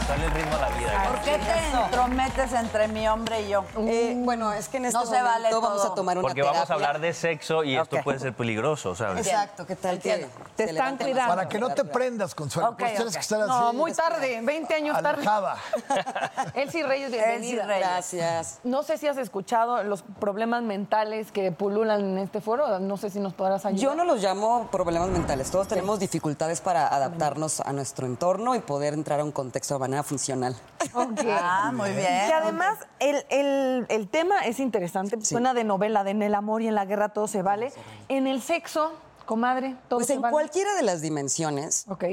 Hay que buscarle el ritmo a la vida. ¿Por qué te entrometes entre mi hombre y yo? Eh, bueno, es que en este No se momento vale vamos todo. a tomar una Porque vamos a hablar de sexo y esto puede ser peligroso, ¿sabes? Exacto, ¿qué tal que Te se están cuidando. Para que no te prendas, Consuelo. Ok, pues tienes ok. que estar así. No, muy tarde, 20 años tarde. alejada. [laughs] Elsie Reyes, bienvenida. Reyes. Gracias. No sé si has escuchado los problemas mentales que pululan en este foro. No sé si nos podrás ayudar. Yo no los llamo problemas mentales. Todos tenemos dificultades para adaptarnos a nuestro entorno y poder entrar a un contexto de manera funcional. Ok. Ah, muy bien. Que además el, el- el tema es interesante, suena de novela, de en el amor y en la guerra todo se vale. En el sexo, comadre, todo Pues se en vale. cualquiera de las dimensiones Ok.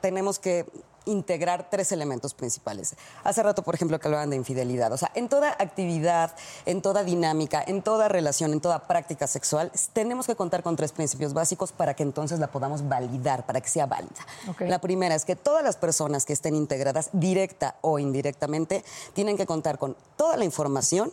tenemos que integrar tres elementos principales. Hace rato, por ejemplo, que hablaban de infidelidad. O sea, en toda actividad, en toda dinámica, en toda relación, en toda práctica sexual, tenemos que contar con tres principios básicos para que entonces la podamos validar, para que sea válida. Ok. La primera es que todas las personas que estén integradas, directa o indirectamente, tienen que contar con toda la información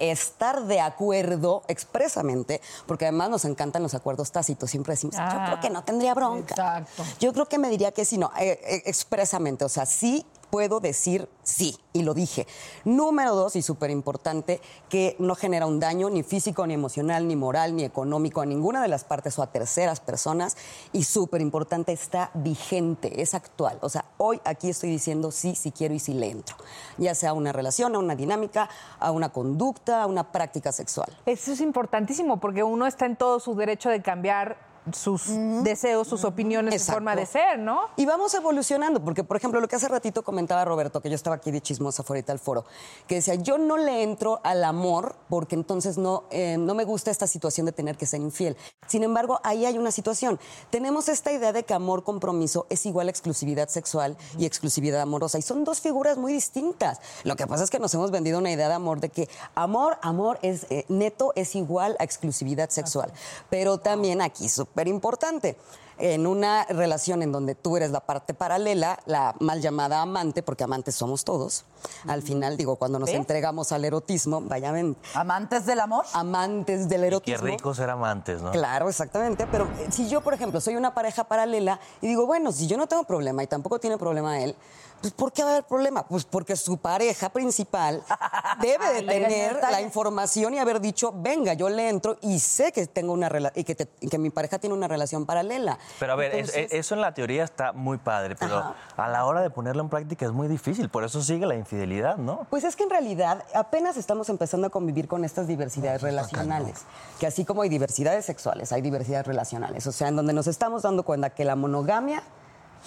estar de acuerdo expresamente, porque además nos encantan los acuerdos tácitos, siempre decimos, yo Ah, creo que no tendría bronca. exacto. Yo creo que me diría que sí, no, eh, eh, expresamente, o sea, sí puedo decir sí, y lo dije. Número dos, y súper importante, que no genera un daño ni físico, ni emocional, ni moral, ni económico a ninguna de las partes o a terceras personas, y súper importante, está vigente, es actual. O sea, hoy aquí estoy diciendo sí, sí quiero y sí le entro, ya sea a una relación, a una dinámica, a una conducta, a una práctica sexual. Eso es importantísimo porque uno está en todo su derecho de cambiar sus deseos, sus opiniones, su Exacto. forma de ser, ¿no? Y vamos evolucionando, porque por ejemplo, lo que hace ratito comentaba Roberto, que yo estaba aquí de chismosa fuera al foro, que decía, yo no le entro al amor porque entonces no, eh, no me gusta esta situación de tener que ser infiel. Sin embargo, ahí hay una situación. Tenemos esta idea de que amor compromiso es igual a exclusividad sexual y exclusividad amorosa, y son dos figuras muy distintas. Lo que pasa es que nos hemos vendido una idea de amor de que amor, amor es eh, neto es igual a exclusividad sexual. Pero también aquí súper importante. En una relación en donde tú eres la parte paralela, la mal llamada amante, porque amantes somos todos. Al final, digo, cuando nos entregamos al erotismo, vaya ven. ¿Amantes del amor? Amantes del Qué erotismo. rico ser amantes, ¿no? Claro, exactamente. Pero eh, si yo, por ejemplo, soy una pareja paralela y digo, bueno, si yo no tengo problema y tampoco tiene problema él, pues ¿por qué va a haber problema? Pues porque su pareja principal [laughs] debe de tener la información y haber dicho, venga, yo le entro y sé que tengo una y que, te- y que mi pareja tiene una relación paralela. Pero a ver, es- eso en la teoría está muy padre, pero Ajá. a la hora de ponerlo en práctica es muy difícil, por eso sigue la infidelidad, ¿no? Pues es que en realidad apenas estamos empezando a convivir con estas diversidades relacionales. Que así como hay diversidades sexuales, hay diversidades relacionales. O sea, en donde nos estamos dando cuenta que la monogamia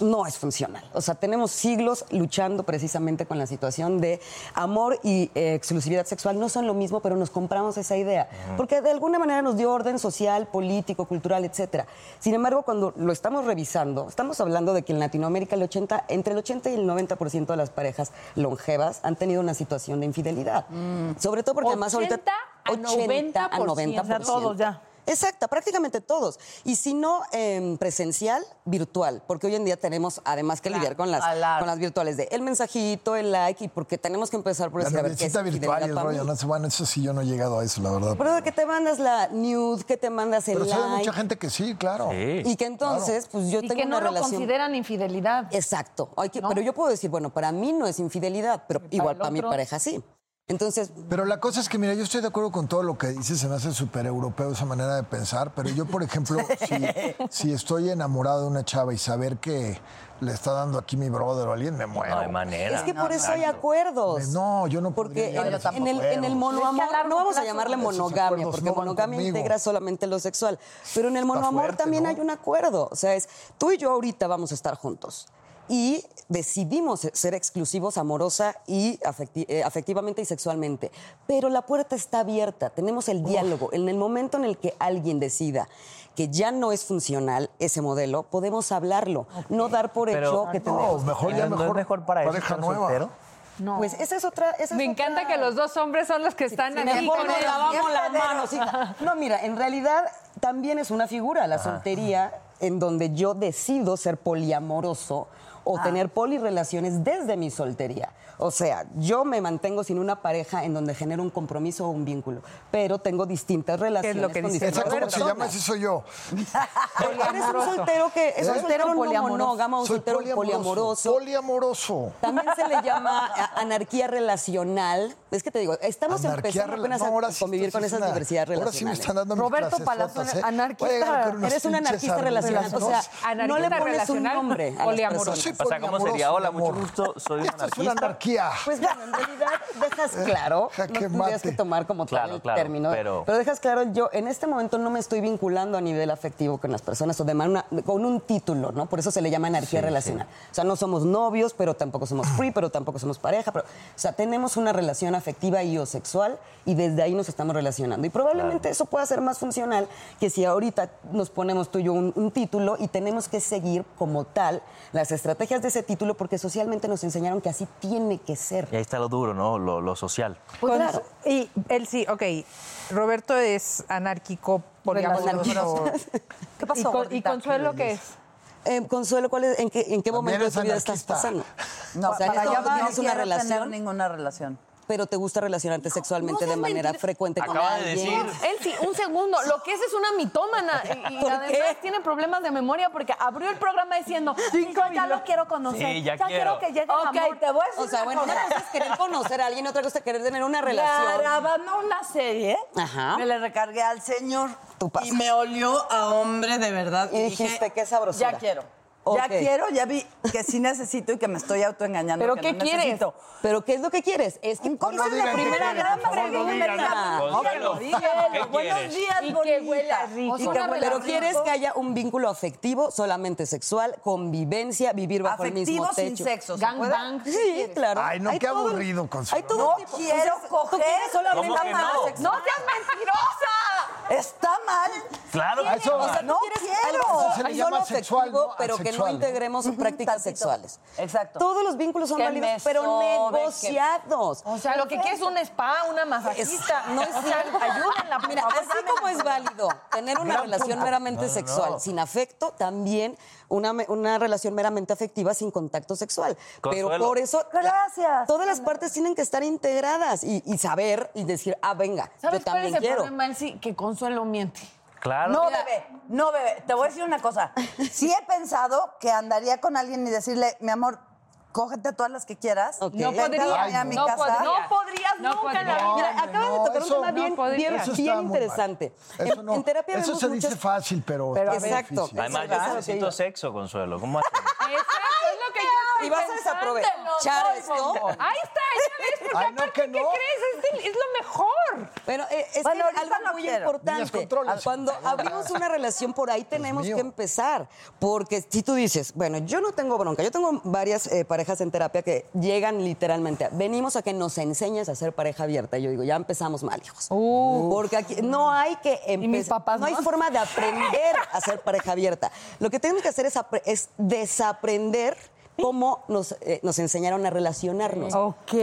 no es funcional. O sea, tenemos siglos luchando precisamente con la situación de amor y eh, exclusividad sexual. No son lo mismo, pero nos compramos esa idea. Porque de alguna manera nos dio orden social, político, cultural, etcétera. Sin embargo, cuando lo estamos revisando, estamos hablando de que en Latinoamérica el 80, entre el 80 y el 90% de las parejas longevas han tenido una situación de infidelidad. Sobre todo porque además ahorita 80 a 80 a 90%. 90%. O sea, todos ya. Exacto, prácticamente todos. Y si no presencial, virtual, porque hoy en día tenemos además que lidiar con las, con las virtuales de el mensajito, el like, y porque tenemos que empezar por La decir, a ver, ¿qué es virtual y el infidelidad para rollo, mí? no sé, bueno, eso sí yo no he llegado a eso, la verdad. Pero de que te mandas la nude, que te mandas el Pero sabe like. mucha gente que sí, claro. Y que entonces, pues yo y tengo que no una lo relación. consideran infidelidad. Exacto. Hay que- Pero yo puedo decir, bueno, para mí no es infidelidad, pero igual para mi pareja sí. Entonces, Pero la cosa es que, mira, yo estoy de acuerdo con todo lo que dices, se me hace súper europeo esa manera de pensar, pero yo, por ejemplo, [laughs] si, si estoy enamorado de una chava y saber que le está dando aquí mi brother o alguien, me muero. No hay manera. es que por eso hay acuerdos. No, yo no Porque podría en, el, en el monoamor, no vamos a llamarle monogamia, porque no monogamia conmigo. integra solamente lo sexual. Pero en el monoamor fuerte, también ¿no? hay un acuerdo. O sea, es tú y yo ahorita vamos a estar juntos. Y decidimos ser exclusivos amorosa y afecti- eh, afectivamente y sexualmente. Pero la puerta está abierta, tenemos el diálogo. En el momento en el que alguien decida que ya no es funcional ese modelo, podemos hablarlo, no dar por Pero- hecho que No, tenemos. mejor ya ¿No mejor, es mejor para eso pareja estar nueva. soltero? No. Pues esa es otra. esa es Me otra- encanta que los dos hombres son los que están aquí Mejor con nos el- lavamos las manos. sí. No, mira, en realidad también es una figura, la soltería, en donde yo decido ser poliamoroso o tener polirrelaciones desde mi soltería. O sea, yo me mantengo sin una pareja en donde genero un compromiso o un vínculo, pero tengo distintas relaciones lo que con dice distintas Esa cómo se llama, ese soy yo. Eres un soltero que es un ¿Eh? soltero no poliamoroso. monógamo, un Soy soltero poliamoroso. Poliamoroso. También se le llama a- anarquía relacional. Es que te digo, estamos Anarquía empezando apenas no, a sí convivir con esas una- diversidades Ahora sí me relacionales. están dando mis Roberto sotas, ¿eh? anarquista. Eres un anarquista relacional. O sea, argumentos. no le Anarquista pones un nombre a las poliamoroso. personas. Soy O sea, ¿cómo sería? Hola, mucho gusto, soy un Esto es una anarquía. Pues bueno, en realidad dejas [laughs] claro, Jaque no tendrías mate. que tomar como tal Claro, el claro, término, pero- pero... dejas claro, yo en este momento no me estoy vinculando a nivel afectivo con las personas o de manera- con un título, ¿no? Por eso se le llama anarquía relacional. O sea, no somos novios, pero tampoco somos free, pero tampoco somos pareja, pero, o sea, tenemos una relación afectiva y o sexual y desde ahí nos estamos relacionando. Y probablemente eso pueda ser más funcional que si ahorita nos ponemos tú y yo un, un título y tenemos que seguir como tal las estrategias de ese título porque socialmente nos enseñaron que así tiene que ser. Y ahí está lo duro, ¿no? Lo, lo social. Pues Con- claro. Y él sí, ok. Roberto es anárquico, poliamoroso. [laughs] ¿Qué pasó, ¿Y, con- y gordita? Consuelo qué es? Eh, Consuelo, ¿cuál es- ¿en qué, en qué momento de tu vida estás pasando? No, o sea, para este allá va, tienes no una quiero tener relación, ninguna relación. Pero te gusta relacionarte sexualmente de manera frecuente con Acaba de alguien. decir. Él sí, un segundo. Lo que es es una mitómana. Y, y ¿Por además qué? tiene problemas de memoria porque abrió el programa diciendo, "Sí, yo ya lo quiero conocer. Sí, ya quiero quiero. que llegue Ok, el amor. te voy a decir O sea, una bueno, una cosa. es querer conocer a alguien, otra cosa es querer tener una [laughs] relación. Grabando una serie, Ajá. me le recargué al señor pasa. y me olió a hombre de verdad. Y dijiste, qué sabrosura. Ya quiero. Ya Ok. quiero, ya vi que sí necesito y que me estoy autoengañando. ¿Pero que qué no quieres? necesito. ¿Pero qué es lo que quieres? Es que ¿Cómo esa es la primera gran pregunta. Consuelo, ¿qué Buenos días, Y que huela rico. Y que huela Pero rico. quieres que haya un vínculo afectivo, solamente sexual, convivencia, vivir bajo el mismo Afectivo techo. sin sexo. ¿se Gang puede? bang. Sí, claro. Ay, no, Hay qué todo- aburrido, Consuelo. Hay todo No tipo. quiero coger. quieres solamente ¿Cómo que amar no? sexo. ¡No seas mentirosa! Está mal. Claro eso O sea, No quieres quiero. algo Eso se le solo llama afectivo, sexual, ¿no? pero que no integremos prácticas tantito. sexuales. Exacto. Todos los vínculos son Que válidos, pero sobe, que- negociados. O sea, lo que quieres es un spa, una Es- masajista. no es [laughs] O sea, ayúdenla, por Mira, favor, así dame como es válido tener una Gran relación meramente No, sexual no. sin afecto, también una, una relación meramente afectiva sin contacto sexual. Pero por eso la- Gracias. todas las partes tienen que estar integradas y, y saber y decir, ah, venga, yo ¿Sabes cuál también es el quiero. problema, Elsie? Que Consuelo miente. Claro. No, bebé, no, bebé. Te voy a decir una cosa. [laughs] Sí he pensado que andaría con alguien y decirle, mi amor, cógete a todas las que quieras. Ok. No podría. a mi no, casa. podría. No podrías No nunca la podría. vida. Mira, acabas de no, tocar un eso tema no bien, bien, bien interesante. Eso, En- no. en terapia Eso vemos se muchas- dice fácil, pero, Pero está ver, difícil. Además, yo necesito sexo, Consuelo. ¿Cómo? [laughs] Exacto, es lo que yo Y vas a desaprovechar esto. Ahí está, ya ves, porque Ay, no, aparte, que ¿qué no. crees? Es, el- es lo mejor. Bueno, eh, es Bueno, que ahorita algo muy quiero. Importante. Cuando [laughs] abrimos una relación por ahí tenemos que empezar. Porque si tú dices, bueno, yo no tengo bronca, yo tengo varias eh, parejas en terapia que llegan literalmente, venimos a que nos enseñes a ser pareja abierta. Y yo digo, ya empezamos mal, hijos. Porque aquí no hay que empezar. no hay forma de aprender a ser pareja abierta. Lo que tenemos que hacer es, es desaprender cómo nos, eh, nos enseñaron a relacionarnos.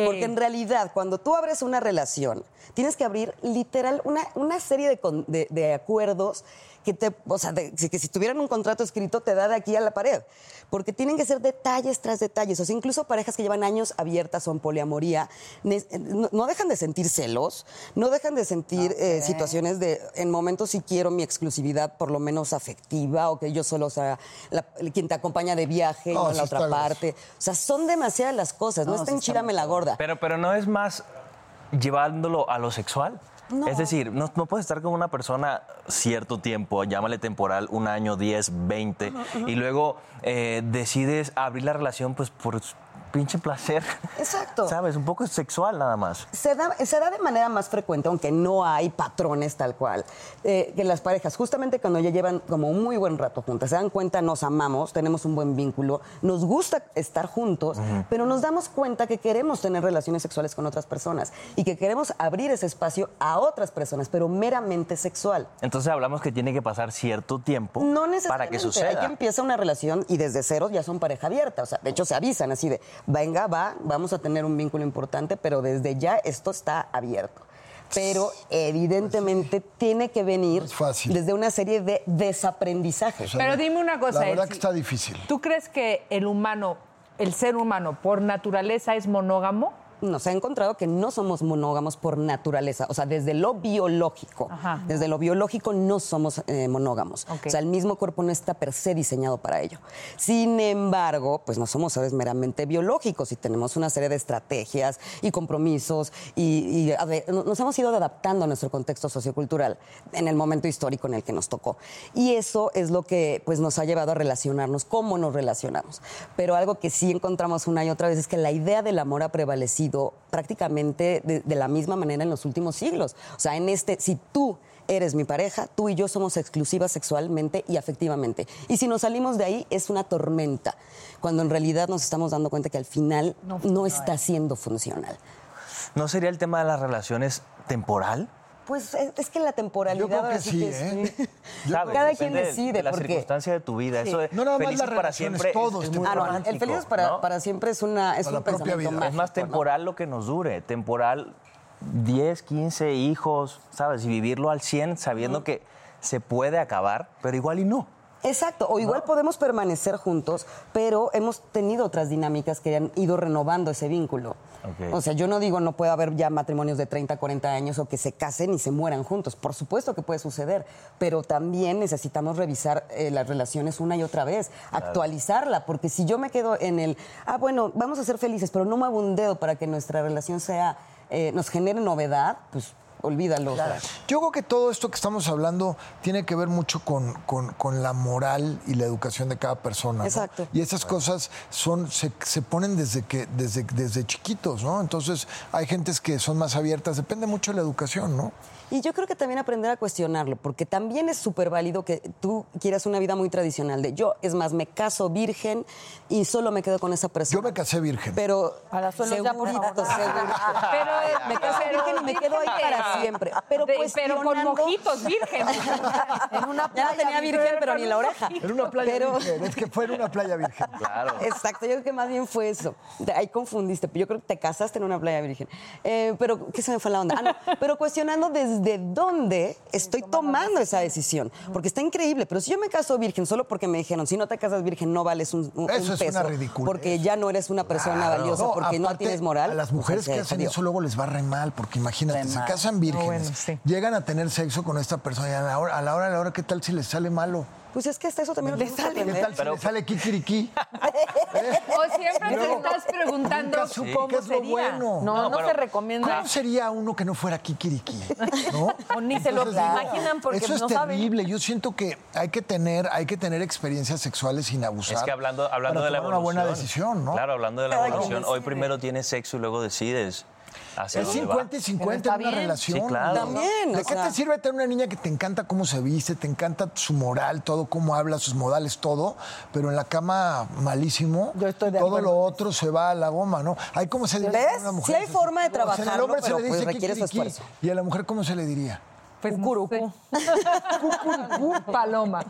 Porque en realidad, cuando tú abres una relación, tienes que abrir literal una, una serie de, de- de acuerdos que te, o sea, de- que si tuvieran un contrato escrito te da de aquí a la pared. Porque tienen que ser detalles tras detalles. O sea, incluso parejas que llevan años abiertas o en poliamoría, ne- no, no dejan de sentir celos, no dejan de sentir eh, situaciones de, en momentos si quiero mi exclusividad por lo menos afectiva o que yo solo sea la- quien te acompaña de viaje y No, en la otra parte. O sea, son demasiadas las cosas. No, No, está en chírame la gorda. Pero, pero no es más llevándolo a lo sexual. Es decir, no, no puedes estar con una persona cierto tiempo, llámale temporal, un año, 10, 20, y luego eh, decides abrir la relación pues por pinche placer. Exacto. [laughs] ¿Sabes? Un poco sexual nada más. Se da, se da de manera más frecuente, aunque no hay patrones tal cual, eh, que las parejas, justamente cuando ya llevan como un muy buen rato juntas, se dan cuenta, nos amamos, tenemos un buen vínculo, nos gusta estar juntos, pero nos damos cuenta que queremos tener relaciones sexuales con otras personas y que queremos abrir ese espacio a otras personas, pero meramente sexual. Entonces hablamos que tiene que pasar cierto tiempo No para necesariamente. que Hay suceda. que empieza una relación y desde cero ya son pareja abierta. O sea, de hecho se avisan así de, venga, va, vamos a tener un vínculo importante, pero desde ya esto está abierto. Pero evidentemente tiene que venir fácil. desde una serie de desaprendizajes. Pero dime una cosa, La verdad que está difícil. ¿Tú crees que el humano, el ser humano, por naturaleza es monógamo? Nos ha encontrado que no somos monógamos por naturaleza, o sea, desde lo biológico, Ajá. desde lo biológico no somos eh, monógamos, o sea, el mismo cuerpo no está per se diseñado para ello. Sin embargo, pues no somos seres meramente biológicos y tenemos una serie de estrategias y compromisos y, ver, nos hemos ido adaptando a nuestro contexto sociocultural en el momento histórico en el que nos tocó. Y eso es lo que pues nos ha llevado a relacionarnos, cómo nos relacionamos. Pero algo que sí encontramos una y otra vez es que la idea del amor ha prevalecido prácticamente de, de la misma manera en los últimos siglos. O sea, en este, si tú eres mi pareja, tú y yo somos exclusivas sexualmente y afectivamente. Y si nos salimos de ahí es una tormenta, cuando en realidad nos estamos dando cuenta que al final no, está siendo funcional. ¿No sería el tema de las relaciones temporal? Pues es, es que la temporalidad Yo creo ahora que sí, es- ¿eh? ¿Sabes? Cada quien decide, De la porque- circunstancia de tu vida. Sí. Eso de No nada más las para siempre todo es, es es muy Ah, no, el feliz para, ¿no? para siempre es, una, es Para un pensamiento vida. mágico. Es más ¿no? temporal lo que nos dure. Temporal 10, 15 hijos, ¿sabes? Y vivirlo al 100 sabiendo que se puede acabar, pero igual y no. Exacto, o igual podemos permanecer juntos, pero hemos tenido otras dinámicas que han ido renovando ese vínculo. O sea, yo no digo no puede haber ya matrimonios de 30, 40 años o que se casen y se mueran juntos. Por supuesto que puede suceder, pero también necesitamos revisar eh, las relaciones una y otra vez, actualizarla, porque si yo me quedo en el, ah, bueno, vamos a ser felices, pero no muevo un dedo para que nuestra relación sea, eh, nos genere novedad, pues olvídalo. Yo creo que todo esto que estamos hablando tiene que ver mucho con, con- con la moral y la educación de cada persona. ¿no? Exacto. Y esas cosas son, se, se ponen desde que, desde, desde chiquitos, ¿no? Entonces, hay gentes que son más abiertas, depende mucho de la educación, ¿no? Y yo creo que también aprender a cuestionarlo, porque también es súper válido que tú quieras una vida muy tradicional de yo, es más, me caso virgen y solo me quedo con esa persona. Yo me casé virgen. Pero ya, por segurito, favor. segurito. Pero, me casé virgen y me quedo ahí para siempre. Pero, De- pero con mojitos virgen. [laughs] en una ya no tenía virgen, pero ni en la oreja. [laughs] En una playa Pero- virgen, es que fue en una playa virgen. Claro. Exacto, yo creo que más bien fue eso. Ahí confundiste. Yo creo que te casaste en una playa virgen. Eh, pero, ¿qué se me fue la onda? Ah, no, pero cuestionando desde dónde estoy tomando esa decisión. Porque está increíble, pero si yo me caso virgen solo porque me dijeron, si no te casas virgen no vales un, un- Eso un es peso. una ridiculez. Porque ya no eres una persona valiosa, No, porque no aparte, tienes moral. A las mujeres pues, que hacen eso luego les va re mal, porque imagínate, se casan vírgenes, bueno, sí. llegan a tener sexo con esta persona y a la hora, a la hora, a la hora, ¿qué tal si les sale malo? Pues es que hasta eso también lo ¿Qué tenemos que aprender. tal si les sale kikiriki? [laughs] O siempre te estás preguntando Nunca supo cómo qué es lo sería. bueno. No, no, No, pero- se recomienda. ¿Cómo sería uno que no fuera kikiriki? ¿No? [laughs] O ni se lo Entonces, digo, imaginan porque Eso es no saben. terrible. Yo siento que hay que tener, hay que tener experiencias sexuales sin abusar. Es que hablando, hablando para de la tomar evolución. una buena decisión, ¿no? Claro, hablando de la evolución. Hoy primero tienes sexo y luego decides hacia Es dónde 50 y va. 50 en una relación. Sí, claro. También, ¿De o qué sea. te sirve tener una niña que te encanta cómo se viste, te encanta su moral, todo, cómo habla, sus modales, todo, pero en la cama malísimo? Yo estoy de todo acuerdo. lo otro se va a la goma, ¿no? Hay cómo se le dice ¿Ves? a una mujer. Sí hay forma de O sea, trabajarlo, hombre se le pues, dice requiere su esfuerzo. ¿Y a la mujer cómo se le diría? Pues Cucurucú. sé. Paloma.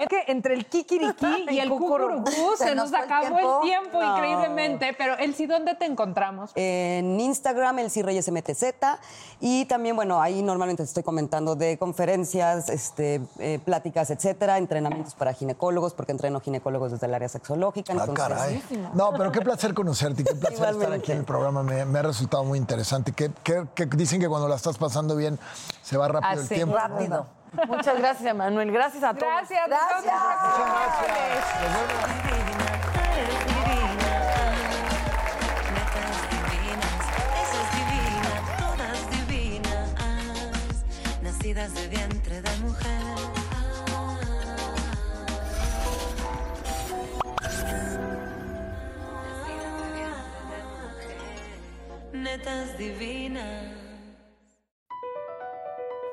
Es que entre el kikiriki y el Cucurucú. cucurucú se Se nos nos fue el acabó tiempo. el tiempo No. increíblemente. Pero, el sí, ¿dónde te encontramos? En Instagram, el Reyes MTZ. Y también, bueno, ahí normalmente estoy comentando de conferencias, este, eh, pláticas, etcétera, entrenamientos para ginecólogos, porque entreno ginecólogos desde el área sexológica. Ah, Entonces, caray. No, pero qué placer conocerte y qué placer estar aquí en el programa. Me, me ha resultado muy interesante. Que, que- que dicen que cuando la estás pasando bien se va rápido el Así, tiempo. Rápido. Muchas gracias, Emanuel. Gracias a todos. Gracias. Gracias. Divinas, nacidas de vientre de mujer. Netas divinas.